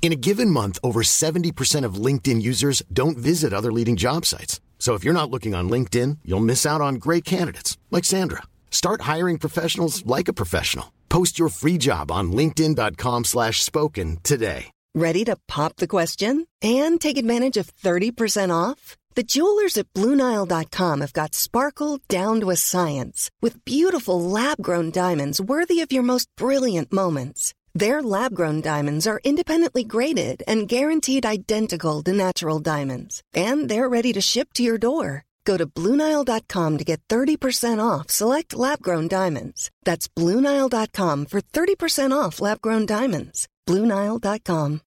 In a given month, over 70% of LinkedIn users don't visit other leading job sites. So if you're not looking on LinkedIn, you'll miss out on great candidates like Sandra. Start hiring professionals like a professional. Post your free job on linkedin.com/spoken today. Ready to pop the question and take advantage of 30% off? The jewelers at BlueNile.com have got sparkle down to a science with beautiful lab-grown diamonds worthy of your most brilliant moments. Their lab-grown diamonds are independently graded and guaranteed identical to natural diamonds, and they're ready to ship to your door. Go to BlueNile.com to get 30% off select lab-grown diamonds. That's BlueNile.com for 30% off lab-grown diamonds. BlueNile.com.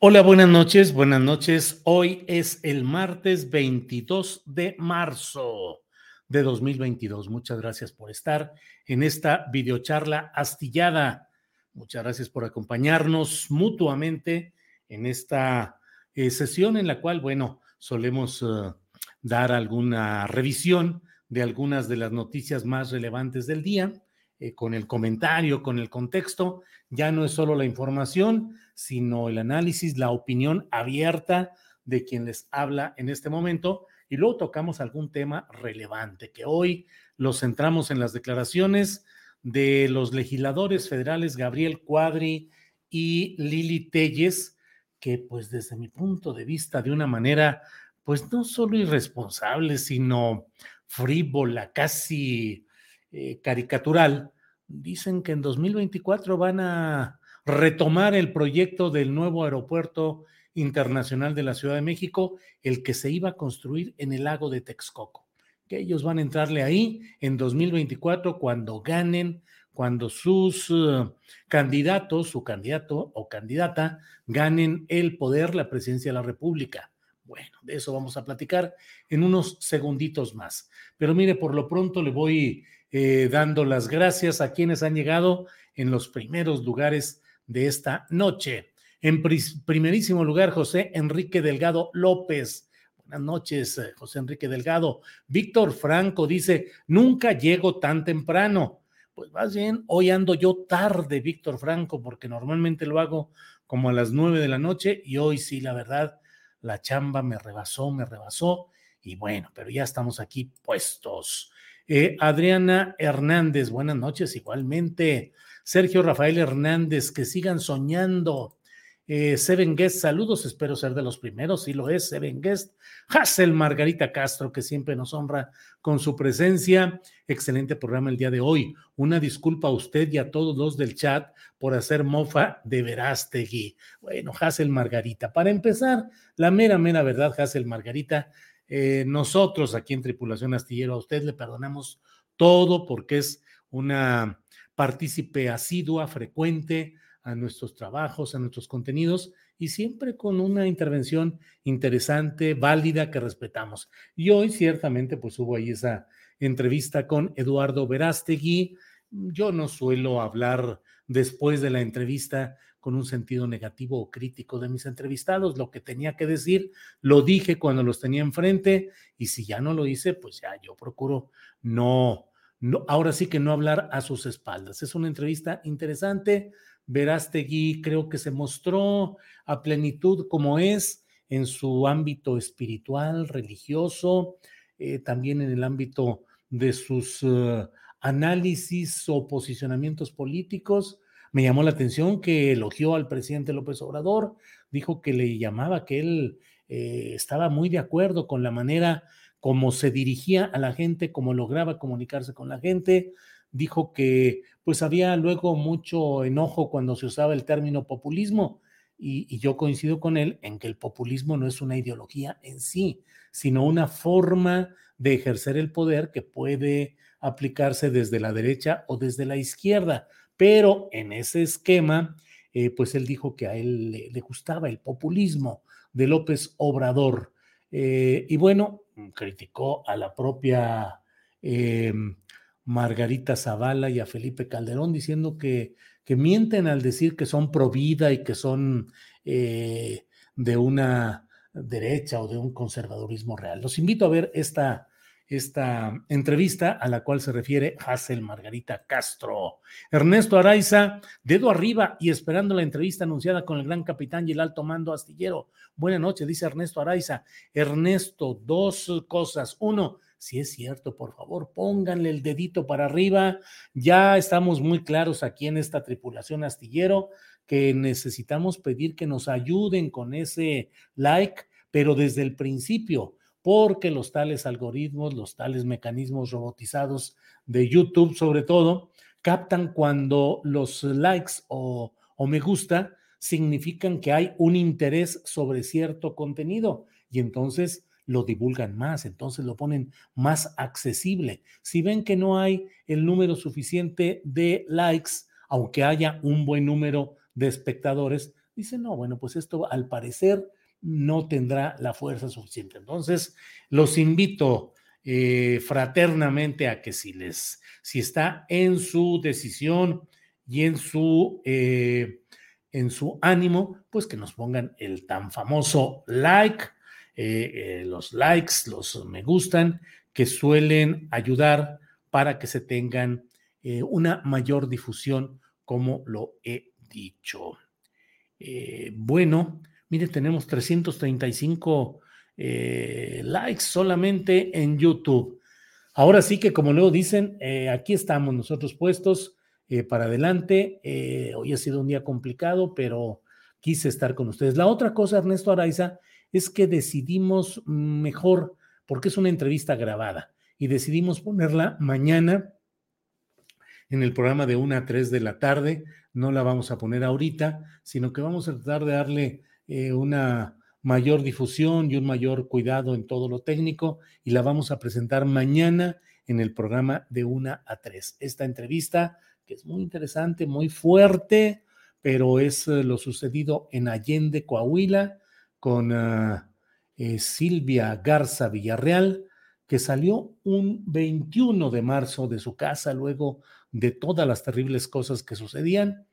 Hola, buenas noches, buenas noches. Hoy es el martes 22 de marzo de 2022. Muchas gracias por estar en esta videocharla astillada. Muchas gracias por acompañarnos mutuamente en esta eh, sesión en la cual, bueno, solemos eh, dar alguna revisión de algunas de las noticias más relevantes del día, eh, con el comentario, con el contexto. Ya no es solo la información, sino el análisis, la opinión abierta de quien les habla en este momento. Y luego tocamos algún tema relevante, que hoy lo centramos en las declaraciones de los legisladores federales Gabriel Cuadri y Lili Telles, que pues desde mi punto de vista, de una manera pues no solo irresponsable, sino frívola, casi eh, caricatural, dicen que en 2024 van a retomar el proyecto del nuevo aeropuerto internacional de la Ciudad de México, el que se iba a construir en el lago de Texcoco, que ellos van a entrarle ahí en 2024 cuando ganen, cuando sus uh, candidatos, su candidato o candidata, ganen el poder, la presidencia de la República. Bueno, de eso vamos a platicar en unos segunditos más. Pero mire, por lo pronto le voy eh, dando las gracias a quienes han llegado en los primeros lugares de esta noche. En primerísimo lugar, José Enrique Delgado López. Buenas noches, eh, José Enrique Delgado. Víctor Franco dice, nunca llego tan temprano. Pues más bien, hoy ando yo tarde, Víctor Franco, porque normalmente lo hago como a las nueve de la noche y hoy sí, la verdad, la chamba me rebasó, me rebasó y bueno, pero ya estamos aquí puestos. Eh, Adriana Hernández, buenas noches igualmente. Sergio Rafael Hernández, que sigan soñando. Eh, Seven Guest, saludos, espero ser de los primeros, sí lo es, Seven Guest. Hassel Margarita Castro, que siempre nos honra con su presencia. Excelente programa el día de hoy. Una disculpa a usted y a todos los del chat por hacer mofa de Verástegui. Bueno, Hassel Margarita, para empezar, la mera, mera verdad, Hassel Margarita, eh, nosotros aquí en Tripulación Astillero a usted le perdonamos todo porque es una partícipe asidua, frecuente a nuestros trabajos, a nuestros contenidos y siempre con una intervención interesante, válida que respetamos. Y hoy ciertamente pues hubo ahí esa entrevista con Eduardo Verástegui. Yo no suelo hablar después de la entrevista con un sentido negativo o crítico de mis entrevistados. Lo que tenía que decir lo dije cuando los tenía enfrente y si ya no lo hice, pues ya yo procuro no, no ahora sí que no hablar a sus espaldas. Es una entrevista interesante Verástegui creo que se mostró a plenitud como es en su ámbito espiritual, religioso, eh, también en el ámbito de sus uh, análisis o posicionamientos políticos. Me llamó la atención que elogió al presidente López Obrador, dijo que le llamaba, que él eh, estaba muy de acuerdo con la manera como se dirigía a la gente, cómo lograba comunicarse con la gente, dijo que pues había luego mucho enojo cuando se usaba el término populismo y, yo coincido con él en que el populismo no es una ideología en sí, sino una forma de ejercer el poder que puede aplicarse desde la derecha o desde la izquierda, pero en ese esquema, eh, pues él dijo que a él le, gustaba el populismo de López Obrador. Eh, y bueno, criticó a la propia em, Margarita Zavala y a Felipe Calderón diciendo que, que mienten al decir que son pro vida y que son eh, de una derecha o de un conservadurismo real. Los invito a ver esta, esta entrevista a la cual se refiere Hazel Margarita Castro. Ernesto Araiza, dedo arriba y esperando la entrevista anunciada con el gran capitán y el alto mando astillero. Buenas noches, dice Ernesto Araiza. Ernesto, dos cosas. Uno, si es cierto, por favor, pónganle el dedito para arriba. Ya estamos muy claros aquí en esta tripulación astillero que necesitamos pedir que nos ayuden con ese like, pero desde el principio, porque los tales algoritmos, los tales mecanismos robotizados de YouTube sobre todo, captan cuando los likes o, o me gusta significan que hay un interés sobre cierto contenido y entonces lo divulgan más, entonces lo ponen más accesible. Si ven que no hay el número suficiente de likes, aunque haya un buen número de espectadores, dicen, no, bueno, pues esto al parecer no tendrá la fuerza suficiente. Entonces, los invito eh, fraternamente a que si les, si está en su decisión y en su, eh, en su ánimo, pues que nos pongan el tan famoso like, eh, los likes, los me gustan, que suelen ayudar para que se tengan una mayor difusión, como lo he dicho. Eh, bueno, mire, tenemos 335 eh, likes solamente en YouTube. Ahora sí que, como luego dicen, eh, aquí estamos nosotros puestos para adelante. hoy ha sido un día complicado, pero quise estar con ustedes. La otra cosa, Ernesto Araiza, es que decidimos mejor, porque es una entrevista grabada, y decidimos ponerla mañana en el programa de 1 a 3 de la tarde. No la vamos a poner ahorita, sino que vamos a tratar de darle eh, una mayor difusión y un mayor cuidado en todo lo técnico y la vamos a presentar mañana en el programa de 1 a 3. Esta entrevista, que es muy interesante, muy fuerte, pero es eh, lo sucedido en Allende, Coahuila, con ah, eh, Silvia Garza Villarreal, que salió un 21 de marzo de su casa luego de todas las terribles cosas que sucedían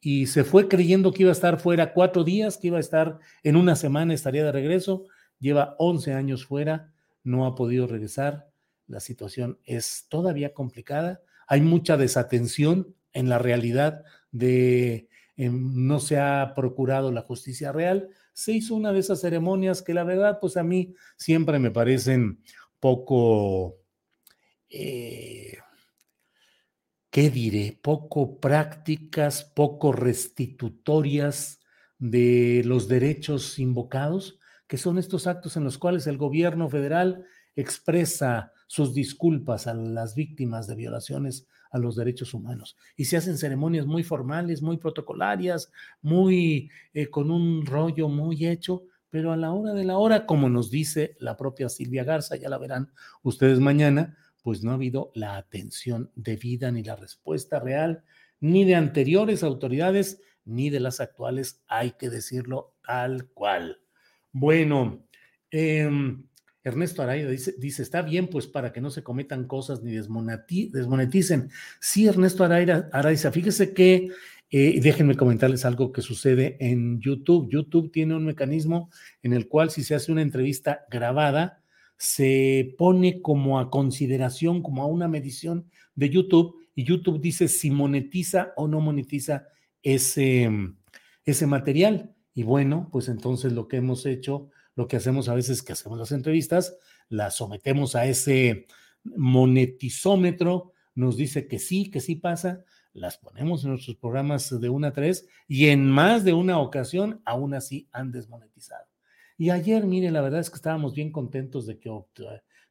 y se fue creyendo que iba a estar fuera cuatro días, que iba a estar en una semana, estaría de regreso. Lleva 11 años fuera, no ha podido regresar. La situación es todavía complicada. Hay mucha desatención en la realidad de no se ha procurado la justicia real. Se hizo una de esas ceremonias que la verdad, pues a mí siempre me parecen poco, eh, ¿qué diré? Poco prácticas, poco restitutorias de los derechos invocados, que son estos actos en los cuales el gobierno federal expresa sus disculpas a las víctimas de violaciones a los derechos humanos. Y se hacen ceremonias muy formales, muy protocolarias, muy eh, con un rollo muy hecho, pero a la hora de la hora, como nos dice la propia Silvia Garza, ya la verán ustedes mañana, pues no ha habido la atención debida ni la respuesta real, ni de anteriores autoridades, ni de las actuales, hay que decirlo tal cual. Bueno, em, Ernesto Araya dice, está bien, pues para que no se cometan cosas ni desmoneticen. Sí, Ernesto Araya, fíjese que eh, déjenme comentarles algo que sucede en YouTube. YouTube tiene un mecanismo en el cual si se hace una entrevista grabada, se pone como a consideración, como a una medición de YouTube y YouTube dice si monetiza o no monetiza ese, ese material. Y bueno, pues entonces lo que hemos hecho, lo que hacemos a veces que hacemos las entrevistas, las sometemos a ese monetizómetro, nos dice que sí, que sí pasa, las ponemos en nuestros programas de una a tres y en más de una ocasión aún así han desmonetizado. Y ayer, mire, la verdad es que estábamos bien contentos de que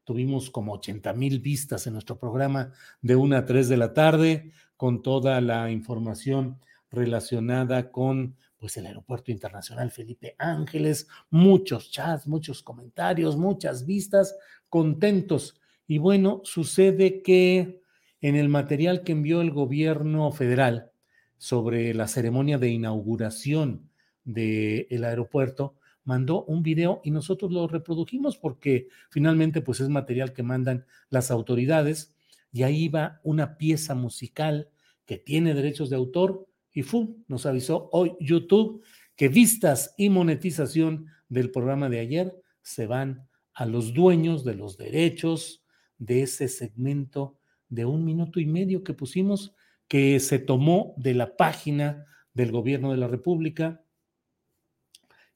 tuvimos como 80 mil vistas en nuestro programa de una a tres de la tarde con toda la información relacionada con pues el aeropuerto internacional Felipe Ángeles, muchos chats, muchos comentarios, muchas vistas, contentos. Y bueno, sucede que en el material que envió el gobierno federal, sobre la ceremonia de inauguración del aeropuerto, mandó un video y nosotros lo reprodujimos porque finalmente pues es material que mandan las autoridades y ahí va una pieza musical que tiene derechos de autor y ¡fum! nos avisó hoy YouTube que vistas y monetización del programa de ayer se van a los dueños de los derechos de ese segmento de un minuto y medio que pusimos que se tomó de la página del gobierno de la República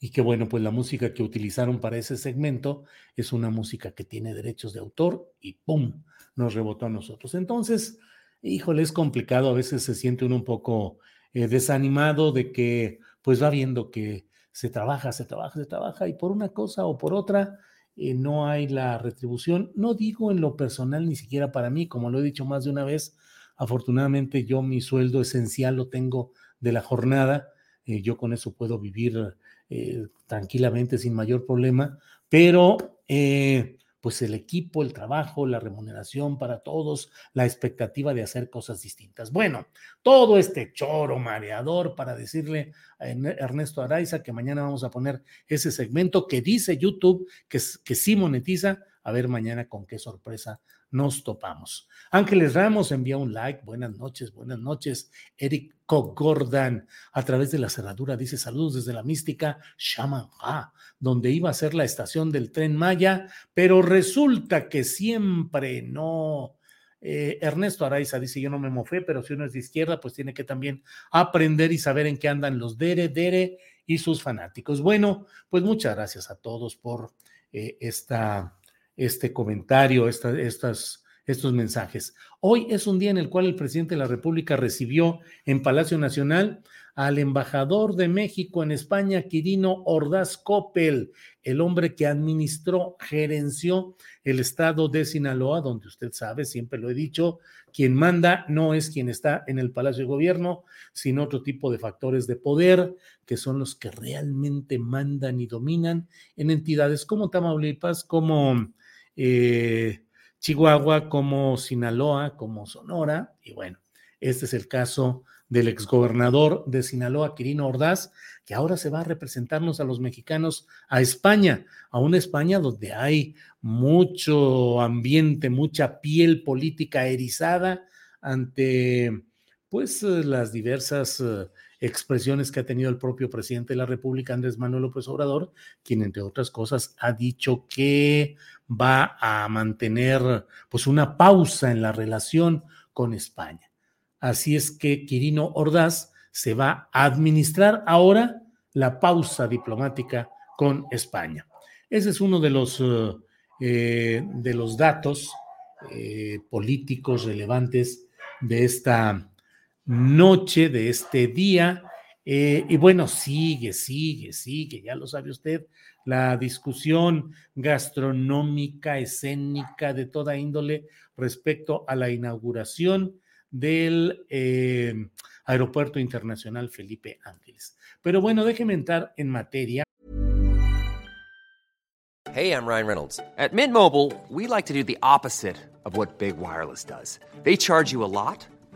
y que bueno, pues la música que utilizaron para ese segmento es una música que tiene derechos de autor y ¡pum! nos rebotó a nosotros. Entonces, híjole, es complicado, a veces se siente uno un poco eh, desanimado de que pues va viendo que se trabaja, se trabaja, se trabaja y por una cosa o por otra eh, no hay la retribución. No digo en lo personal ni siquiera para mí, como lo he dicho más de una vez, afortunadamente yo mi sueldo esencial lo tengo de la jornada, eh, yo con eso puedo vivir eh, tranquilamente sin mayor problema, pero pues el equipo, el trabajo, la remuneración para todos, la expectativa de hacer cosas distintas. Bueno, todo este choro mareador para decirle a Ernesto Araiza que mañana vamos a poner ese segmento que dice YouTube que, que sí monetiza, a ver mañana con qué sorpresa nos topamos. Ángeles Ramos envía un like. Buenas noches, buenas noches. Eric Cogordan, a través de la cerradura, dice saludos desde la mística Shamanha, donde iba a ser la estación del tren Maya, pero resulta que siempre no. Eh, Ernesto Araiza dice: Yo no me mofé, pero si uno es de izquierda, pues tiene que también aprender y saber en qué andan los Dere, Dere y sus fanáticos. Bueno, pues muchas gracias a todos por eh, esta este comentario, estas, estos mensajes. Hoy es un día en el cual el presidente de la República recibió en Palacio Nacional al embajador de México en España, Quirino Ordaz Coppel, el hombre que administró, gerenció el estado de Sinaloa, donde usted sabe, siempre lo he dicho, quien manda no es quien está en el Palacio de Gobierno, sino otro tipo de factores de poder, que son los que realmente mandan y dominan en entidades como Tamaulipas, como eh, Chihuahua, como Sinaloa, como Sonora. Y bueno, este es el caso del exgobernador de Sinaloa, Quirino Ordaz, que ahora se va a representarnos a los mexicanos a España, a una España donde hay mucho ambiente, mucha piel política erizada ante pues las diversas eh, expresiones que ha tenido el propio presidente de la República, Andrés Manuel López Obrador, quien entre otras cosas ha dicho que va a mantener pues una pausa en la relación con España. Así es que Quirino Ordaz se va a administrar ahora la pausa diplomática con España. Ese es uno de los, eh, eh, de los datos eh, políticos relevantes de esta noche, de este día. y bueno, sigue, sigue, sigue, ya lo sabe usted, la discusión gastronómica, escénica, de toda índole respecto a la inauguración del eh, Aeropuerto Internacional Felipe Ángeles. Pero bueno, déjeme entrar en materia. Hey, I'm Ryan Reynolds. At Mint Mobile, we like to do the opposite of what Big Wireless does. They charge you a lot.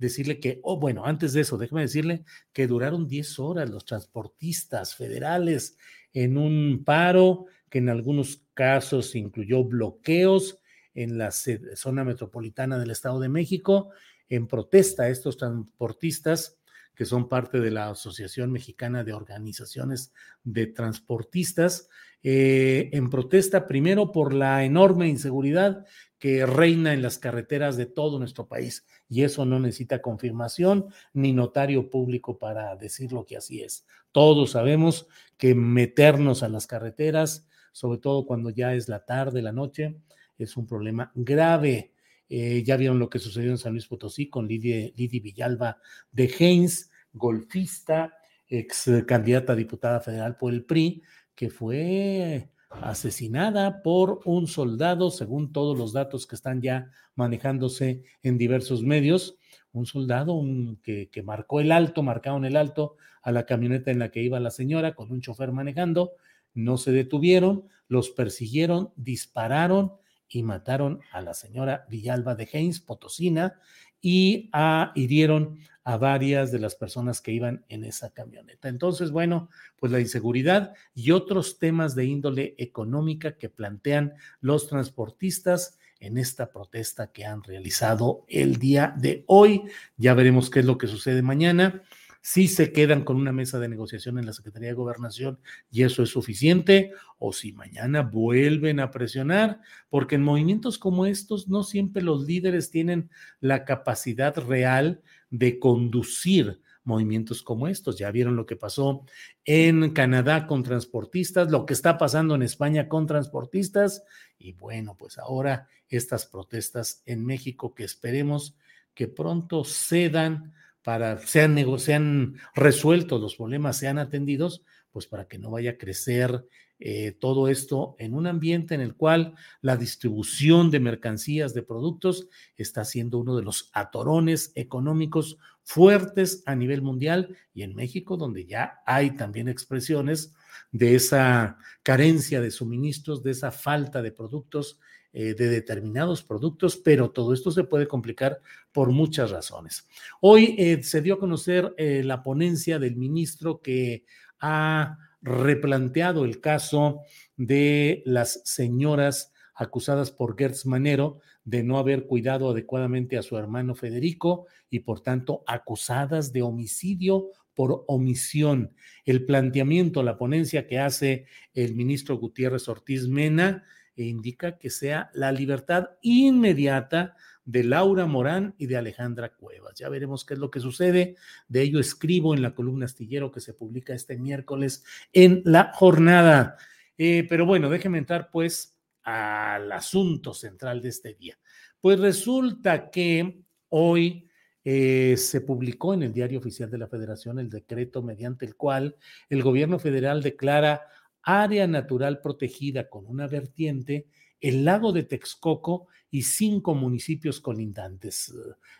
Decirle que, oh, bueno, antes de eso, déjeme decirle que duraron 10 horas los transportistas federales en un paro que en algunos casos incluyó bloqueos en la zona metropolitana del Estado de México en protesta a estos transportistas que son parte de la Asociación Mexicana de Organizaciones de Transportistas, eh, en protesta primero por la enorme inseguridad que reina en las carreteras de todo nuestro país. Y eso no necesita confirmación ni notario público para decirlo que así es. Todos sabemos que meternos a las carreteras, sobre todo cuando ya es la tarde, la noche, es un problema grave. Eh, ya vieron lo que sucedió en San Luis Potosí con Lidia, Villalba de Haynes, golfista, ex candidata a diputada federal por el PRI, que fue asesinada por un soldado, según todos los datos que están ya manejándose en diversos medios, un soldado que, que, marcó el alto, marcaron el alto a la camioneta en la que iba la señora con un chofer manejando, no se detuvieron, los persiguieron, dispararon y mataron a la señora Villalba de Haynes, Potosina, y a, hirieron a varias de las personas que iban en esa camioneta. Entonces, bueno, pues la inseguridad y otros temas de índole económica que plantean los transportistas en esta protesta que han realizado el día de hoy. Ya veremos qué es lo que sucede mañana si se quedan con una mesa de negociación en la Secretaría de Gobernación y eso es suficiente, o si mañana vuelven a presionar, porque en movimientos como estos no siempre los líderes tienen la capacidad real de conducir movimientos como estos. Ya vieron lo que pasó en Canadá con transportistas, lo que está pasando en España con transportistas y bueno, pues ahora estas protestas en México que esperemos que pronto cedan para sean, sean resueltos los problemas, sean atendidos, pues para que no vaya a crecer eh, todo esto en un ambiente en el cual la distribución de mercancías, de productos, está siendo uno de los atorones económicos fuertes a nivel mundial y en México, donde ya hay también expresiones de esa carencia de suministros, de esa falta de productos eh, de determinados productos, pero todo esto se puede complicar por muchas razones. Hoy eh, se dio a conocer eh, la ponencia del ministro que ha replanteado el caso de las señoras acusadas por Gertz Manero de no haber cuidado adecuadamente a su hermano Federico y por tanto acusadas de homicidio por omisión. El planteamiento, la ponencia que hace el ministro Gutiérrez Ortiz Mena e indica que sea la libertad inmediata de Laura Morán y de Alejandra Cuevas. Ya veremos qué es lo que sucede. De ello escribo en la columna astillero que se publica este miércoles en la jornada. Eh, pero bueno, déjeme entrar pues al asunto central de este día. Pues resulta que hoy eh, se publicó en el Diario Oficial de la Federación el decreto mediante el cual el gobierno federal declara área natural protegida con una vertiente, el lago de Texcoco y cinco municipios colindantes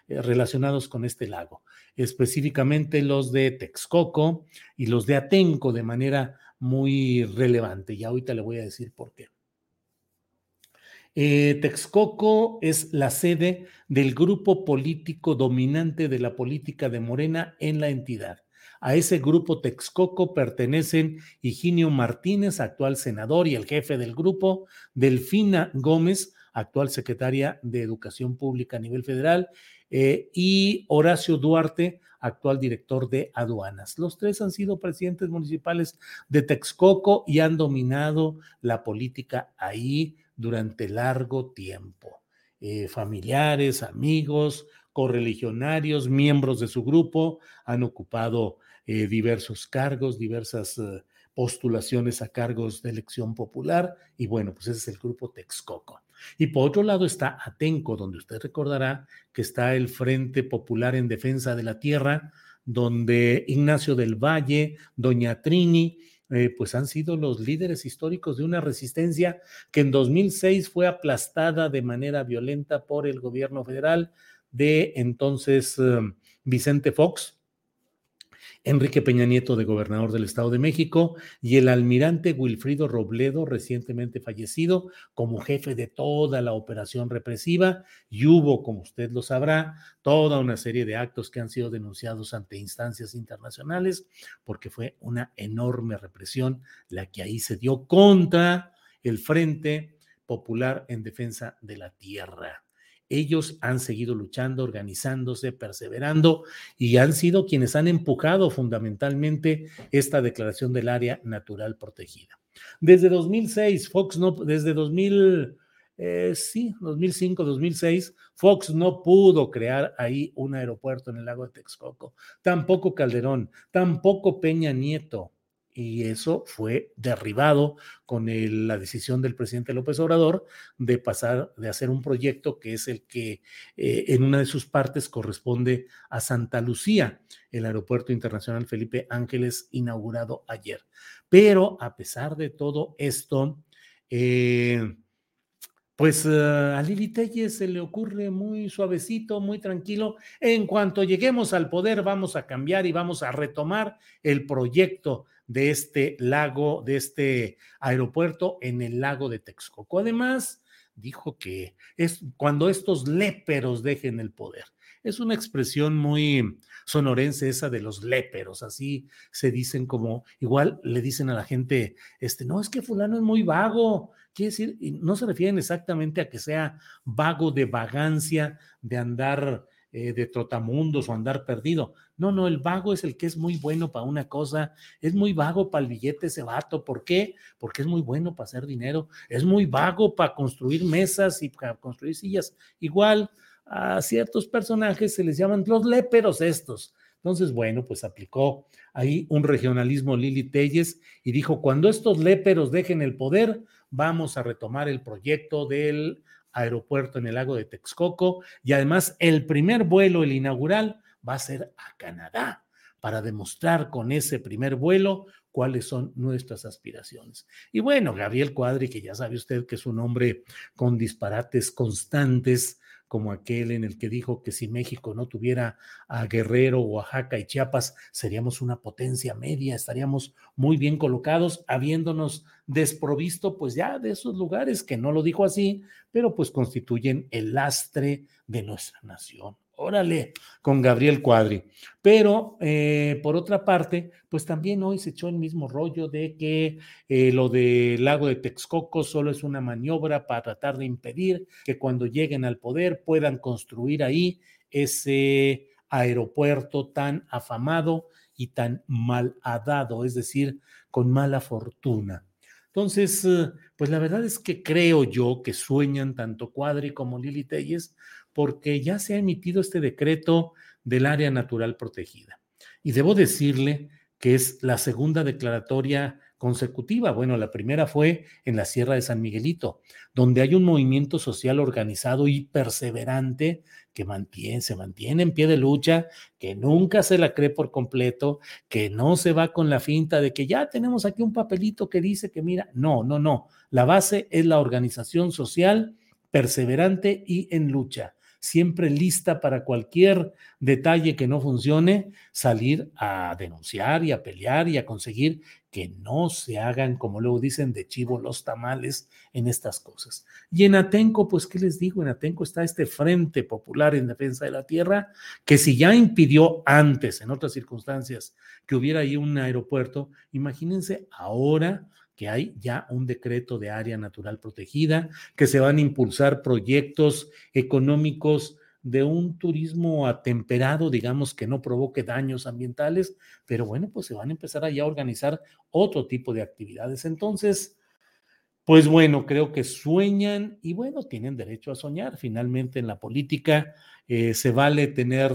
eh, relacionados con este lago, específicamente los de Texcoco y los de Atenco de manera muy relevante. Y ahorita le voy a decir por qué. Eh, Texcoco es la sede del grupo político dominante de la política de Morena en la entidad. A ese grupo Texcoco pertenecen Higinio Martínez, actual senador y el jefe del grupo, Delfina Gómez, actual secretaria de Educación Pública a nivel federal, eh, y Horacio Duarte, actual director de aduanas. Los tres han sido presidentes municipales de Texcoco y han dominado la política ahí durante largo tiempo. Eh, familiares, amigos, correligionarios, miembros de su grupo han ocupado eh, diversos cargos, diversas eh, postulaciones a cargos de elección popular, y bueno, pues ese es el grupo Texcoco. Y por otro lado está Atenco, donde usted recordará que está el Frente Popular en Defensa de la Tierra, donde Ignacio del Valle, Doña Trini, eh, pues han sido los líderes históricos de una resistencia que en 2006 fue aplastada de manera violenta por el gobierno federal de entonces Vicente Fox, Enrique Peña Nieto de gobernador del Estado de México y el almirante Wilfrido Robledo, recientemente fallecido, como jefe de toda la operación represiva. Y hubo, como usted lo sabrá, toda una serie de actos que han sido denunciados ante instancias internacionales, porque fue una enorme represión la que ahí se dio contra el Frente Popular en Defensa de la Tierra. Ellos han seguido luchando, organizándose, perseverando y han sido quienes han empujado fundamentalmente esta declaración del área natural protegida. Desde 2006, Fox no, desde 2000, eh, sí, 2005, 2006, Fox no pudo crear ahí un aeropuerto en el lago de Texcoco, tampoco Calderón, tampoco Peña Nieto y eso fue derribado con la decisión del presidente López Obrador de pasar, de hacer un proyecto que es el que eh, en una de sus partes corresponde a Santa Lucía, el Aeropuerto Internacional Felipe Ángeles inaugurado ayer. Pero a pesar de todo esto, eh, pues eh, a Lili Telles se le ocurre muy suavecito, muy tranquilo. En cuanto lleguemos al poder, vamos a cambiar y vamos a retomar el proyecto de este lago, de este aeropuerto en el lago de Texcoco. Además, dijo que es cuando estos léperos dejen el poder. Es una expresión muy sonorense esa de los léperos, así se dicen como, igual le dicen a la gente, este, no, es que fulano es muy vago, Quiere decir, no se refieren exactamente a que sea vago de vagancia, de andar eh, de trotamundos o andar perdido. No, no, el vago es el que es muy bueno para una cosa, es muy vago para el billete ese vato. ¿Por qué? Porque es muy bueno para hacer dinero, es muy vago para construir mesas y para construir sillas. Igual a ciertos personajes se les llaman los léperos estos. Entonces, bueno, pues aplicó ahí un regionalismo Lili Telles y dijo, cuando estos léperos dejen el poder, vamos a retomar el proyecto del aeropuerto en el lago de Texcoco y además el primer vuelo, el inaugural, va a ser a Canadá para demostrar con ese primer vuelo cuáles son nuestras aspiraciones. Y bueno, Gabriel Cuadri, que ya sabe usted que es un hombre con disparates constantes, como aquel en el que dijo que si México no tuviera a Guerrero, Oaxaca y Chiapas, seríamos una potencia media, estaríamos muy bien colocados, habiéndonos desprovisto pues ya de esos lugares, que no lo dijo así, pero pues constituyen el lastre de nuestra nación órale, con Gabriel Cuadri. Pero eh, por otra parte, pues también hoy se echó el mismo rollo de que eh, lo del lago de Texcoco solo es una maniobra para tratar de impedir que cuando lleguen al poder puedan construir ahí ese aeropuerto tan afamado y tan mal dado, es decir, con mala fortuna. Entonces, eh, pues la verdad es que creo yo que sueñan tanto Cuadri como Lili Telles porque ya se ha emitido este decreto del área natural protegida. Y debo decirle que es la segunda declaratoria consecutiva. Bueno, la primera fue en la Sierra de San Miguelito, donde hay un movimiento social organizado y perseverante que mantiene, se mantiene en pie de lucha, que nunca se la cree por completo, que no se va con la finta de que ya tenemos aquí un papelito que dice que mira, no, no, no. La base es la organización social perseverante y en lucha siempre lista para cualquier detalle que no funcione, salir a denunciar y a pelear y a conseguir que no se hagan, como luego dicen, de chivo los tamales en estas cosas. Y en Atenco, pues, ¿qué les digo? En Atenco está este Frente Popular en Defensa de la Tierra, que si ya impidió antes, en otras circunstancias, que hubiera ahí un aeropuerto, imagínense ahora que hay ya un decreto de área natural protegida, que se van a impulsar proyectos económicos de un turismo atemperado, digamos, que no provoque daños ambientales, pero bueno, pues se van a empezar allá a organizar otro tipo de actividades. Entonces, pues bueno, creo que sueñan y bueno, tienen derecho a soñar. Finalmente en la política eh, se vale tener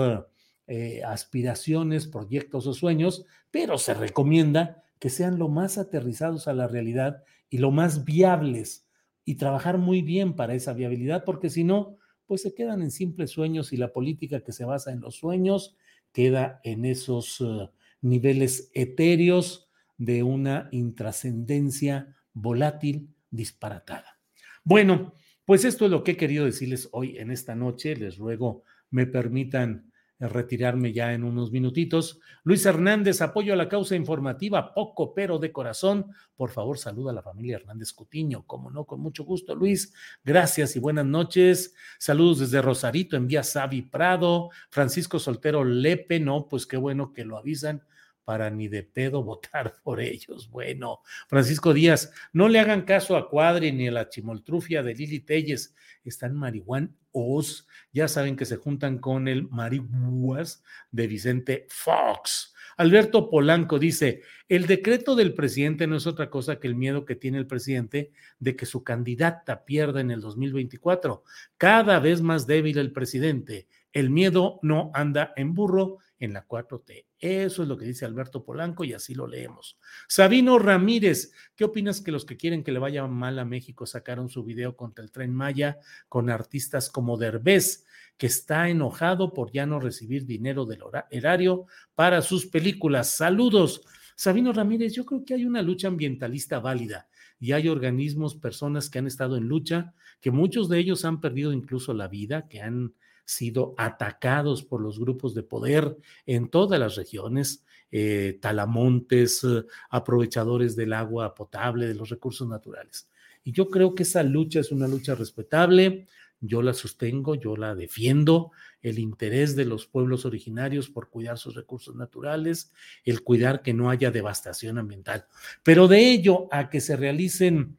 eh, aspiraciones, proyectos o sueños, pero se recomienda que sean lo más aterrizados a la realidad y lo más viables y trabajar muy bien para esa viabilidad, porque si no, pues se quedan en simples sueños y la política que se basa en los sueños queda en esos eh, niveles etéreos de una intrascendencia volátil disparatada. Bueno, pues esto es lo que he querido decirles hoy en esta noche. Les ruego me permitan retirarme ya en unos minutitos. Luis Hernández, apoyo a la causa informativa, poco pero de corazón. Por favor, saluda a la familia Hernández Cutiño, como no, con mucho gusto, Luis. Gracias y buenas noches. Saludos desde Rosarito, envía Savi Prado, Francisco Soltero Lepe, no, pues qué bueno que lo avisan para ni de pedo votar por ellos. Bueno, Francisco Díaz, no le hagan caso a Cuadri ni a la chimoltrufia de Lili Telles. Están marihuan os. Ya saben que se juntan con el marihuas de Vicente Fox. Alberto Polanco dice, el decreto del presidente no es otra cosa que el miedo que tiene el presidente de que su candidata pierda en el 2024. Cada vez más débil el presidente. El miedo no anda en burro en la 4T. Eso es lo que dice Alberto Polanco y así lo leemos. Sabino Ramírez, ¿qué opinas que los que quieren que le vaya mal a México sacaron su video contra el tren Maya con artistas como Derbez? que está enojado por ya no recibir dinero del erario para sus películas. Saludos. Sabino Ramírez, yo creo que hay una lucha ambientalista válida y hay organismos, personas que han estado en lucha, que muchos de ellos han perdido incluso la vida, que han sido atacados por los grupos de poder en todas las regiones, eh, talamontes, eh, aprovechadores del agua potable, de los recursos naturales. Y yo creo que esa lucha es una lucha respetable, yo la sostengo, yo la defiendo, el interés de los pueblos originarios por cuidar sus recursos naturales, el cuidar que no haya devastación ambiental. Pero de ello a que se realicen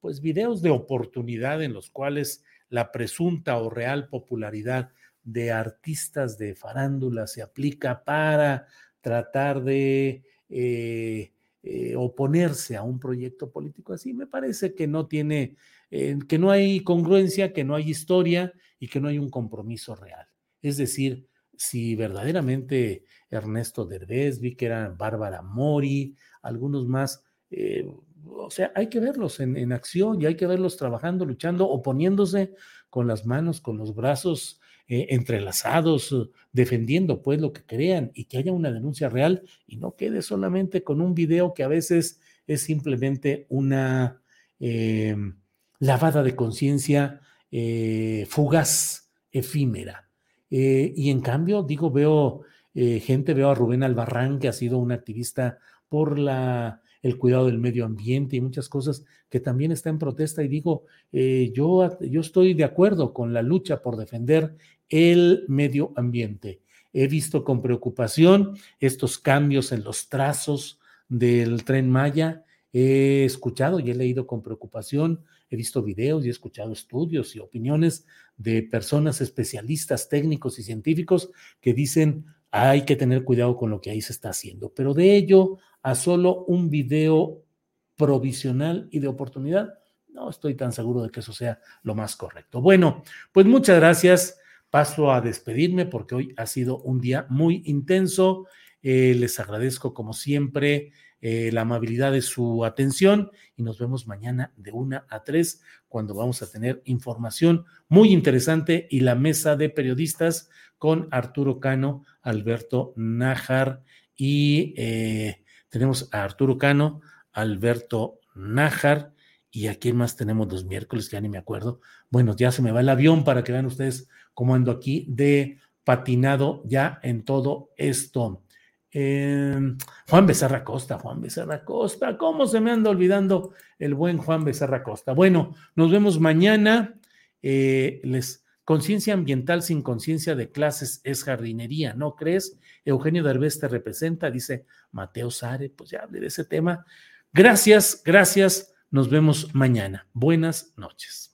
pues videos de oportunidad en los cuales la presunta o real popularidad de artistas de farándula se aplica para tratar de eh, eh, oponerse a un proyecto político así, me parece que no tiene que no hay congruencia, que no hay historia y que no hay un compromiso real. Es decir, si verdaderamente Ernesto Derbez, vi que era Bárbara Mori, algunos más, eh, o sea, hay que verlos en, acción y hay que verlos trabajando, luchando, oponiéndose con las manos, con los brazos eh, entrelazados, defendiendo pues lo que crean y que haya una denuncia real y no quede solamente con un video que a veces es simplemente una... Eh, lavada de conciencia eh, fugaz, efímera. Eh, y en cambio, digo, veo eh, gente, veo a Rubén Albarrán, que ha sido un activista por la, el cuidado del medio ambiente y muchas cosas, que también está en protesta. Y digo, yo, yo estoy de acuerdo con la lucha por defender el medio ambiente. He visto con preocupación estos cambios en los trazos del tren Maya. He escuchado y he leído con preocupación he visto videos y he escuchado estudios y opiniones de personas especialistas, técnicos y científicos que dicen hay que tener cuidado con lo que ahí se está haciendo. Pero de ello a solo un video provisional y de oportunidad, no estoy tan seguro de que eso sea lo más correcto. Bueno, pues muchas gracias. Paso a despedirme porque hoy ha sido un día muy intenso. Eh, les agradezco como siempre eh, la amabilidad de su atención y nos vemos mañana de una a tres cuando vamos a tener información muy interesante y la mesa de periodistas con Arturo Cano, Alberto Nájar y eh, tenemos a Arturo Cano, Alberto Nájar y a quién más tenemos los miércoles, ya ni me acuerdo. Bueno, ya se me va el avión para que vean ustedes cómo ando aquí de patinado ya en todo esto. Em, Juan Becerra Costa, Juan Becerra Costa, ¿cómo se me anda olvidando el buen Juan Becerra Costa? Bueno, nos vemos mañana. Eh, les conciencia ambiental sin conciencia de clases es jardinería, ¿no crees? Eugenio Derbez te representa, dice Mateo Sare, pues ya hablé de ese tema. Gracias, gracias. Nos vemos mañana. Buenas noches.